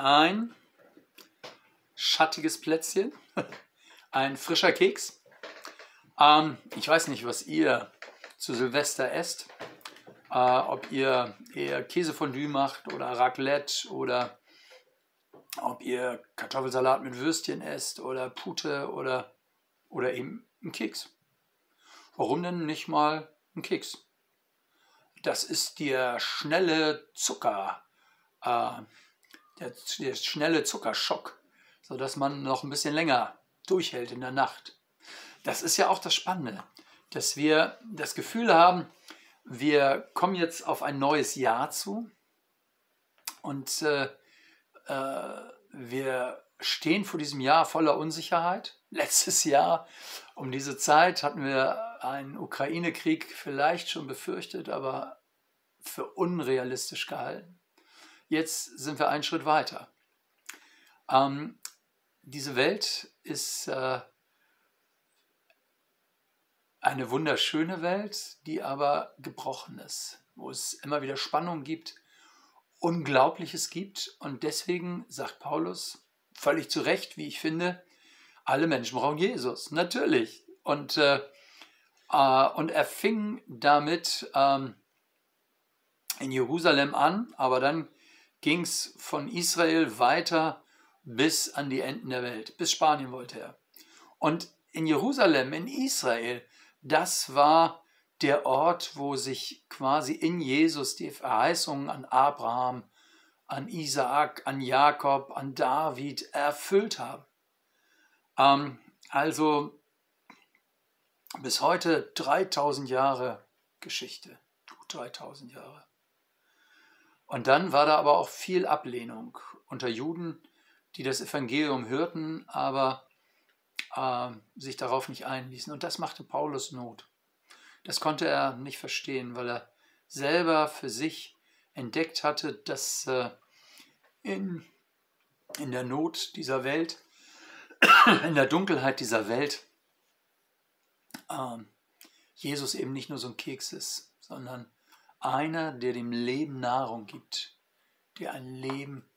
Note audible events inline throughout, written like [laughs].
ein schattiges Plätzchen, [laughs] ein frischer Keks. Ähm, ich weiß nicht, was ihr zu Silvester esst. Äh, ob ihr eher Käsefondue macht oder Raclette oder ob ihr Kartoffelsalat mit Würstchen esst oder Pute oder, oder eben einen Keks. Warum denn nicht mal einen Keks? Das ist der schnelle Zucker, äh, der, der schnelle Zuckerschock, sodass man noch ein bisschen länger durchhält in der Nacht. Das ist ja auch das Spannende, dass wir das Gefühl haben, wir kommen jetzt auf ein neues Jahr zu und äh, äh, wir stehen vor diesem Jahr voller Unsicherheit. [laughs] Letztes Jahr um diese Zeit hatten wir einen Ukraine-Krieg vielleicht schon befürchtet, aber für unrealistisch gehalten. Jetzt sind wir einen Schritt weiter. Ähm, diese Welt ist äh, eine wunderschöne Welt, die aber gebrochen ist, wo es immer wieder Spannungen gibt, Unglaubliches gibt. Und deswegen sagt Paulus völlig zu Recht, wie ich finde, alle Menschen brauchen Jesus, natürlich. Und, äh, äh, und er fing damit ähm, in Jerusalem an, aber dann ging es von Israel weiter bis an die Enden der Welt, bis Spanien wollte er. Und in Jerusalem, in Israel, das war der Ort, wo sich quasi in Jesus die Verheißungen an Abraham, an Isaak, an Jakob, an David erfüllt haben. Ähm, also bis heute 3000 Jahre Geschichte, 3000 Jahre. Und dann war da aber auch viel Ablehnung unter Juden, die das Evangelium hörten, aber äh, sich darauf nicht einließen. Und das machte Paulus Not. Das konnte er nicht verstehen, weil er selber für sich entdeckt hatte, dass äh, in, in der Not dieser Welt, [coughs] in der Dunkelheit dieser Welt, äh, Jesus eben nicht nur so ein Keks ist, sondern einer, der dem Leben Nahrung gibt, der ein Leben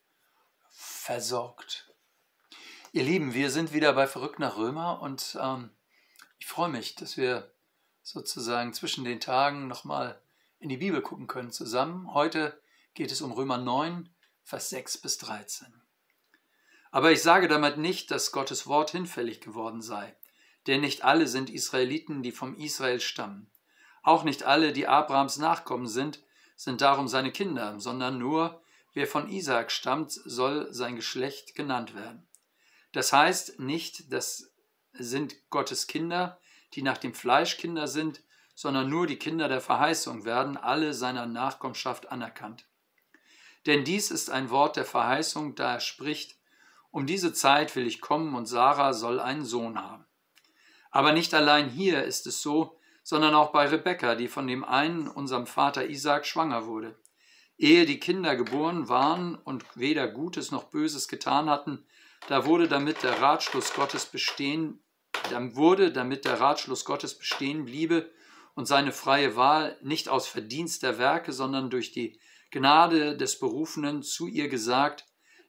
versorgt. Ihr Lieben, wir sind wieder bei Verrückt nach Römer und ähm, ich freue mich, dass wir sozusagen zwischen den Tagen nochmal in die Bibel gucken können zusammen. Heute geht es um Römer 9, Vers 6 bis 13. Aber ich sage damit nicht, dass Gottes Wort hinfällig geworden sei, denn nicht alle sind Israeliten, die vom Israel stammen. Auch nicht alle, die Abrahams Nachkommen sind, sind darum seine Kinder, sondern nur, wer von Isaak stammt, soll sein Geschlecht genannt werden. Das heißt nicht, das sind Gottes Kinder, die nach dem Fleisch Kinder sind, sondern nur die Kinder der Verheißung werden alle seiner Nachkommenschaft anerkannt. Denn dies ist ein Wort der Verheißung, da er spricht, um diese Zeit will ich kommen und Sarah soll einen Sohn haben. Aber nicht allein hier ist es so, sondern auch bei Rebekka, die von dem einen, unserem Vater Isaac, schwanger wurde. Ehe die Kinder geboren waren und weder Gutes noch Böses getan hatten, da wurde damit der Ratschluss Gottes bestehen, dann wurde, damit der Ratschluss Gottes bestehen bliebe und seine freie Wahl nicht aus Verdienst der Werke, sondern durch die Gnade des Berufenen zu ihr gesagt,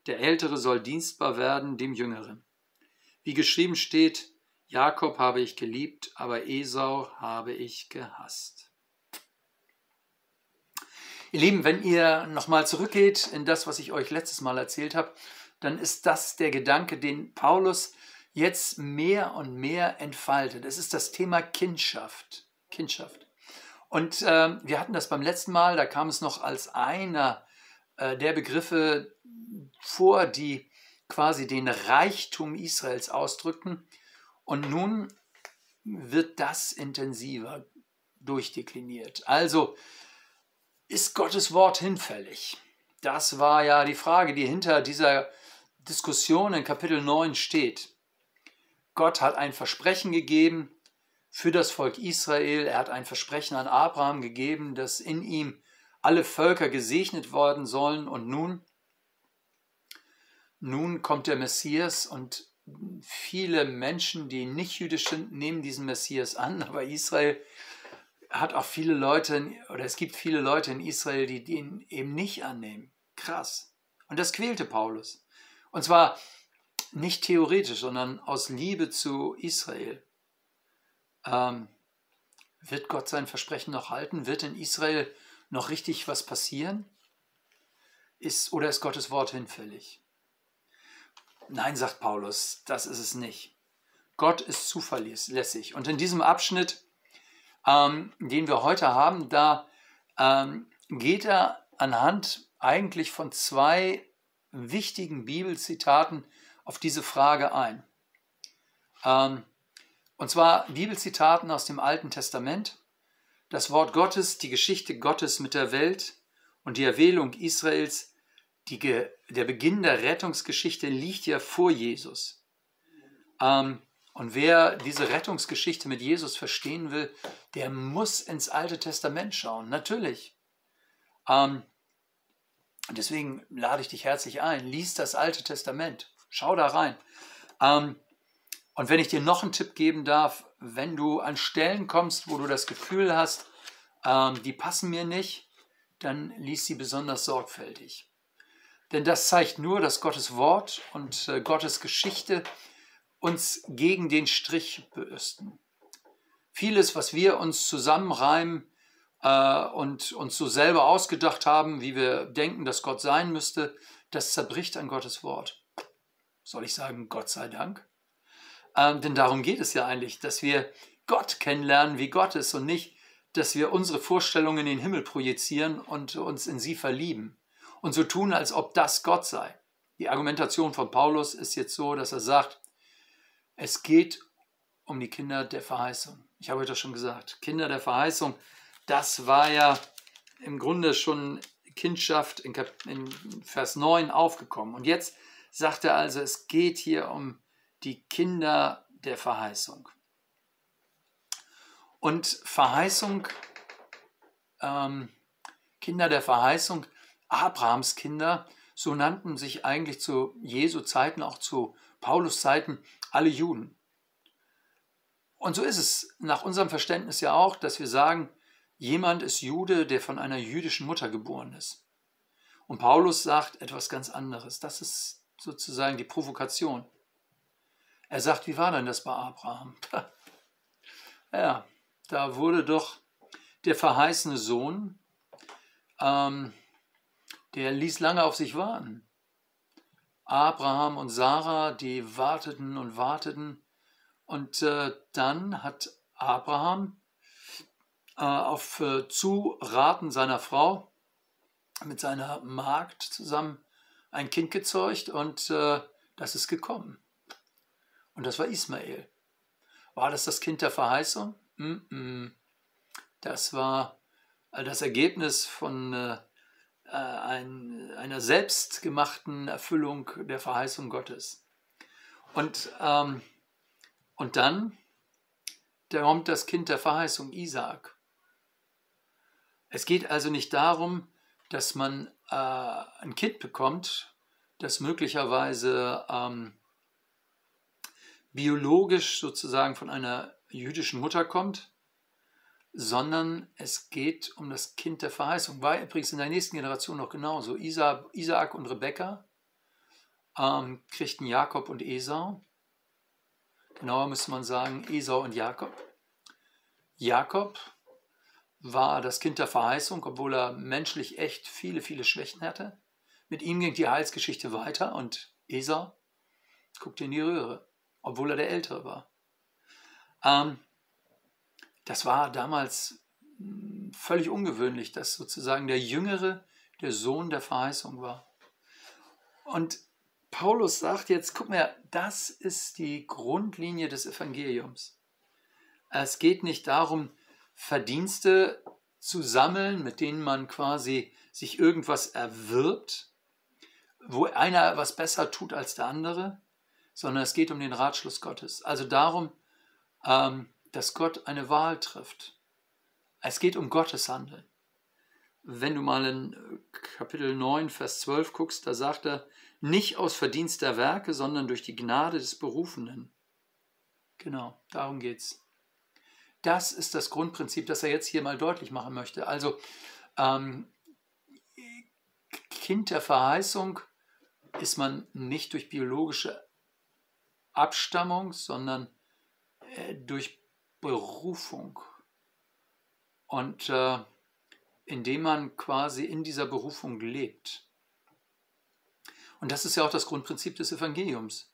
der Ältere soll dienstbar werden dem Jüngeren. Wie geschrieben steht, Jakob habe ich geliebt, aber Esau habe ich gehasst. Ihr Lieben, wenn ihr nochmal zurückgeht in das, was ich euch letztes Mal erzählt habe, dann ist das der Gedanke, den Paulus jetzt mehr und mehr entfaltet. Es ist das Thema Kindschaft. Kindschaft. Und äh, wir hatten das beim letzten Mal, da kam es noch als einer äh, der Begriffe vor, die quasi den Reichtum Israels ausdrückten. Und nun wird das intensiver durchdekliniert. Also ist Gottes Wort hinfällig? Das war ja die Frage, die hinter dieser Diskussion in Kapitel 9 steht. Gott hat ein Versprechen gegeben für das Volk Israel. Er hat ein Versprechen an Abraham gegeben, dass in ihm alle Völker gesegnet worden sollen. Und nun, nun kommt der Messias und viele Menschen, die nicht jüdisch sind, nehmen diesen Messias an. Aber Israel hat auch viele Leute, oder es gibt viele Leute in Israel, die den eben nicht annehmen. Krass. Und das quälte Paulus. Und zwar nicht theoretisch, sondern aus Liebe zu Israel. Ähm, wird Gott sein Versprechen noch halten? Wird in Israel noch richtig was passieren? Ist, oder ist Gottes Wort hinfällig? Nein, sagt Paulus, das ist es nicht. Gott ist zuverlässig. Und in diesem Abschnitt, ähm, den wir heute haben, da ähm, geht er anhand eigentlich von zwei wichtigen Bibelzitaten auf diese Frage ein. Ähm, und zwar Bibelzitaten aus dem Alten Testament, das Wort Gottes, die Geschichte Gottes mit der Welt und die Erwählung Israels, die, der Beginn der Rettungsgeschichte liegt ja vor Jesus. Ähm, und wer diese Rettungsgeschichte mit Jesus verstehen will, der muss ins Alte Testament schauen, natürlich. Ähm, deswegen lade ich dich herzlich ein, lies das Alte Testament, schau da rein. Ähm, und wenn ich dir noch einen Tipp geben darf, wenn du an Stellen kommst, wo du das Gefühl hast, ähm, die passen mir nicht, dann lies sie besonders sorgfältig. Denn das zeigt nur, dass Gottes Wort und äh, Gottes Geschichte uns gegen den Strich bürsten. Vieles, was wir uns zusammenreimen äh, und uns so selber ausgedacht haben, wie wir denken, dass Gott sein müsste, das zerbricht an Gottes Wort. Soll ich sagen, Gott sei Dank? Ähm, denn darum geht es ja eigentlich, dass wir Gott kennenlernen, wie Gott ist und nicht, dass wir unsere Vorstellungen in den Himmel projizieren und uns in sie verlieben und so tun, als ob das Gott sei. Die Argumentation von Paulus ist jetzt so, dass er sagt, es geht um die Kinder der Verheißung. Ich habe euch das schon gesagt. Kinder der Verheißung, das war ja im Grunde schon Kindschaft in, Vers 9 aufgekommen. Und jetzt sagt er also, es geht hier um die Kinder der Verheißung. Und Verheißung, ähm, Kinder der Verheißung, Abrahams Kinder, so nannten sich eigentlich zu Jesu Zeiten, auch zu Paulus Zeiten, alle Juden. Und so ist es nach unserem Verständnis ja auch, dass wir sagen, jemand ist Jude, der von einer jüdischen Mutter geboren ist. Und Paulus sagt etwas ganz anderes. Das ist sozusagen die Provokation. Er sagt, wie war denn das bei Abraham? [laughs] ja, da wurde doch der verheißene Sohn, ähm, der ließ lange auf sich warten. Abraham und Sarah, die warteten und warteten. Und äh, dann hat Abraham äh, auf äh, Zuraten seiner Frau mit seiner Magd zusammen ein Kind gezeugt und äh, das ist gekommen. Und das war Ismael. War das das Kind der Verheißung? Mm -mm. Das war äh, das Ergebnis von äh, ein, einer selbstgemachten Erfüllung der Verheißung Gottes. Und, ähm, und dann da kommt das Kind der Verheißung, Isaak. Es geht also nicht darum, dass man äh, ein Kind bekommt, das möglicherweise ähm, biologisch sozusagen von einer jüdischen Mutter kommt, sondern es geht um das Kind der Verheißung. War übrigens in der nächsten Generation noch genauso. Isa, Isaak und Rebekka ähm, kriegten Jakob und Esau. Genauer müsste man sagen Esau und Jakob. Jakob war das Kind der Verheißung, obwohl er menschlich echt viele, viele Schwächen hatte. Mit ihm ging die Heilsgeschichte weiter und Esau guckte in die Röhre obwohl er der Ältere war. Ähm, das war damals hm, völlig ungewöhnlich, dass sozusagen der Jüngere der Sohn der Verheißung war. Und Paulus sagt jetzt, guck mal, das ist die Grundlinie des Evangeliums. Es geht nicht darum, Verdienste zu sammeln, mit denen man quasi sich irgendwas erwirbt, wo einer was besser tut als der andere, sondern es geht um den Ratschluss Gottes. Also darum, ähm, dass Gott eine Wahl trifft. Es geht um Gottes Handeln. Wenn du mal in Kapitel 9, Vers 12 guckst, da sagt er, nicht aus Verdienst der Werke, sondern durch die Gnade des Berufenen. Genau, darum geht's. Das ist das Grundprinzip, das er jetzt hier mal deutlich machen möchte. Also, ähm, Kind der Verheißung ist man nicht durch biologische Abstammung, sondern äh, durch Berufung. Und äh, indem man quasi in dieser Berufung lebt. Und das ist ja auch das Grundprinzip des Evangeliums.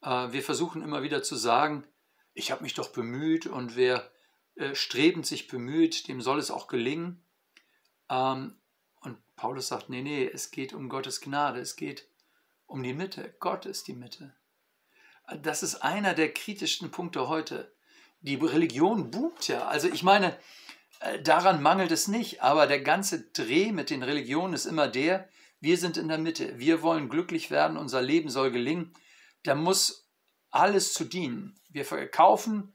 Äh, wir versuchen immer wieder zu sagen, ich habe mich doch bemüht und wer äh, strebend sich bemüht, dem soll es auch gelingen. Ähm, und Paulus sagt, nee, nee, es geht um Gottes Gnade, es geht um die Mitte. Gott ist die Mitte. Das ist einer der kritischsten Punkte heute. Die Religion boomt ja. Also ich meine, äh, daran mangelt es nicht, aber der ganze Dreh mit den Religionen ist immer der, wir sind in der Mitte, wir wollen glücklich werden, unser Leben soll gelingen. Da muss alles zu dienen. Wir verkaufen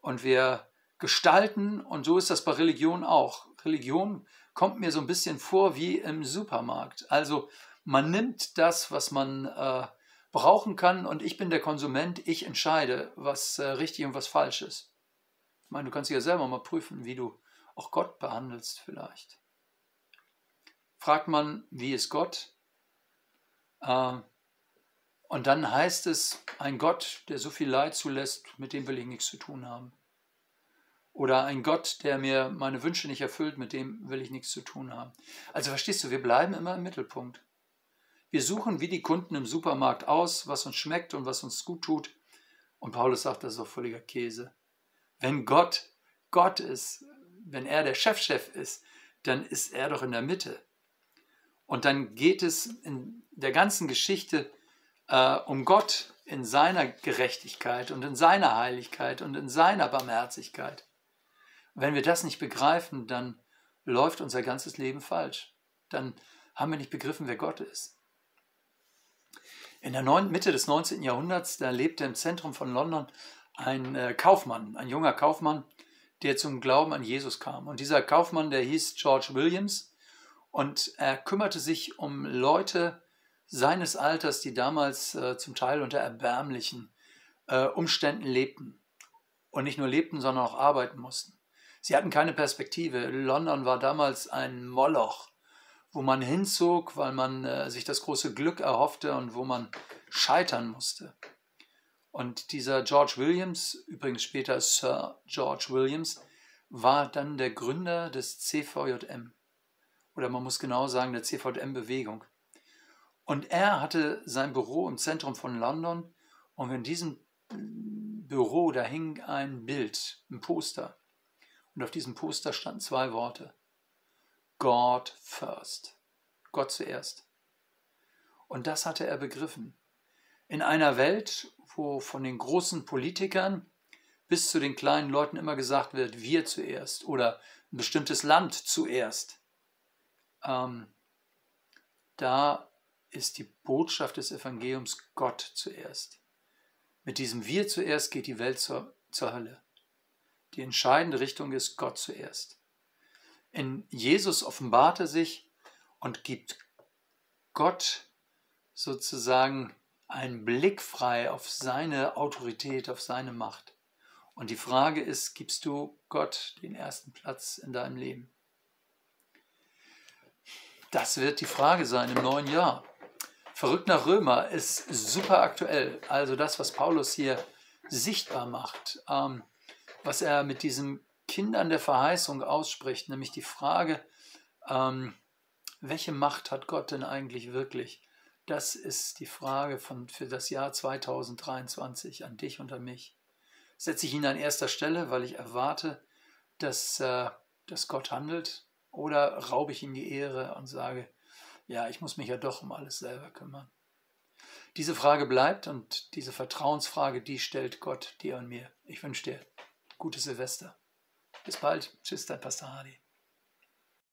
und wir gestalten und so ist das bei Religion auch. Religion kommt mir so ein bisschen vor wie im Supermarkt. Also man nimmt das, was man äh, brauchen kann und ich bin der Konsument, ich entscheide, was äh, richtig und was falsch ist. Ich meine, du kannst ja selber mal prüfen, wie du auch Gott behandelst vielleicht. Fragt man, wie ist Gott? Äh, und dann heißt es, ein Gott, der so viel Leid zulässt, mit dem will ich nichts zu tun haben. Oder ein Gott, der mir meine Wünsche nicht erfüllt, mit dem will ich nichts zu tun haben. Also verstehst du, wir bleiben immer im Mittelpunkt. Wir suchen wie die Kunden im Supermarkt aus, was uns schmeckt und was uns gut tut. Und Paulus sagt, das ist doch völliger Käse. Wenn Gott Gott ist, wenn er der Chefchef -Chef ist, dann ist er doch in der Mitte. Und dann geht es in der ganzen Geschichte äh, um Gott in seiner Gerechtigkeit und in seiner Heiligkeit und in seiner Barmherzigkeit. Wenn wir das nicht begreifen, dann läuft unser ganzes Leben falsch. Dann haben wir nicht begriffen, wer Gott ist. In der Mitte des 19. Jahrhunderts, da lebte im Zentrum von London ein äh, Kaufmann, ein junger Kaufmann, der zum Glauben an Jesus kam. Und dieser Kaufmann, der hieß George Williams und er kümmerte sich um Leute seines Alters, die damals äh, zum Teil unter erbärmlichen äh, Umständen lebten. Und nicht nur lebten, sondern auch arbeiten mussten. Sie hatten keine Perspektive. London war damals ein Moloch, wo man hinzog, weil man äh, sich das große Glück erhoffte und wo man scheitern musste. Und dieser George Williams, übrigens später Sir George Williams, war dann der Gründer des CVJM. Oder man muss genau sagen, der CVJM-Bewegung. Und er hatte sein Büro im Zentrum von London und in diesem Büro, da hing ein Bild, ein Poster. Und auf diesem Poster standen zwei Worte. God first. Gott zuerst. Und das hatte er begriffen. In einer Welt, wo von den großen Politikern bis zu den kleinen Leuten immer gesagt wird, wir zuerst oder ein bestimmtes Land zuerst, ähm, da ist die Botschaft des Evangeliums Gott zuerst. Mit diesem Wir zuerst geht die Welt zur, zur Hölle. Die entscheidende Richtung ist Gott zuerst. In Jesus offenbart er sich und gibt Gott sozusagen einen Blick frei auf seine Autorität, auf seine Macht. Und die Frage ist, gibst du Gott den ersten Platz in deinem Leben? Das wird die Frage sein im neuen Jahr. Verrückt nach Römer ist super aktuell. Also das, was Paulus hier sichtbar macht. Ähm, was er mit diesen Kindern der Verheißung ausspricht, nämlich die Frage, ähm, welche Macht hat Gott denn eigentlich wirklich? Das ist die Frage von, für das Jahr 2023 an dich und an mich. Setze ich ihn an erster Stelle, weil ich erwarte, dass, äh, dass Gott handelt, oder raube ich ihm die Ehre und sage, ja, ich muss mich ja doch um alles selber kümmern. Diese Frage bleibt und diese Vertrauensfrage, die stellt Gott dir und mir. Ich wünsche dir Gutes Silvester. Bis bald. Tschüss, dein Pastor Hardy.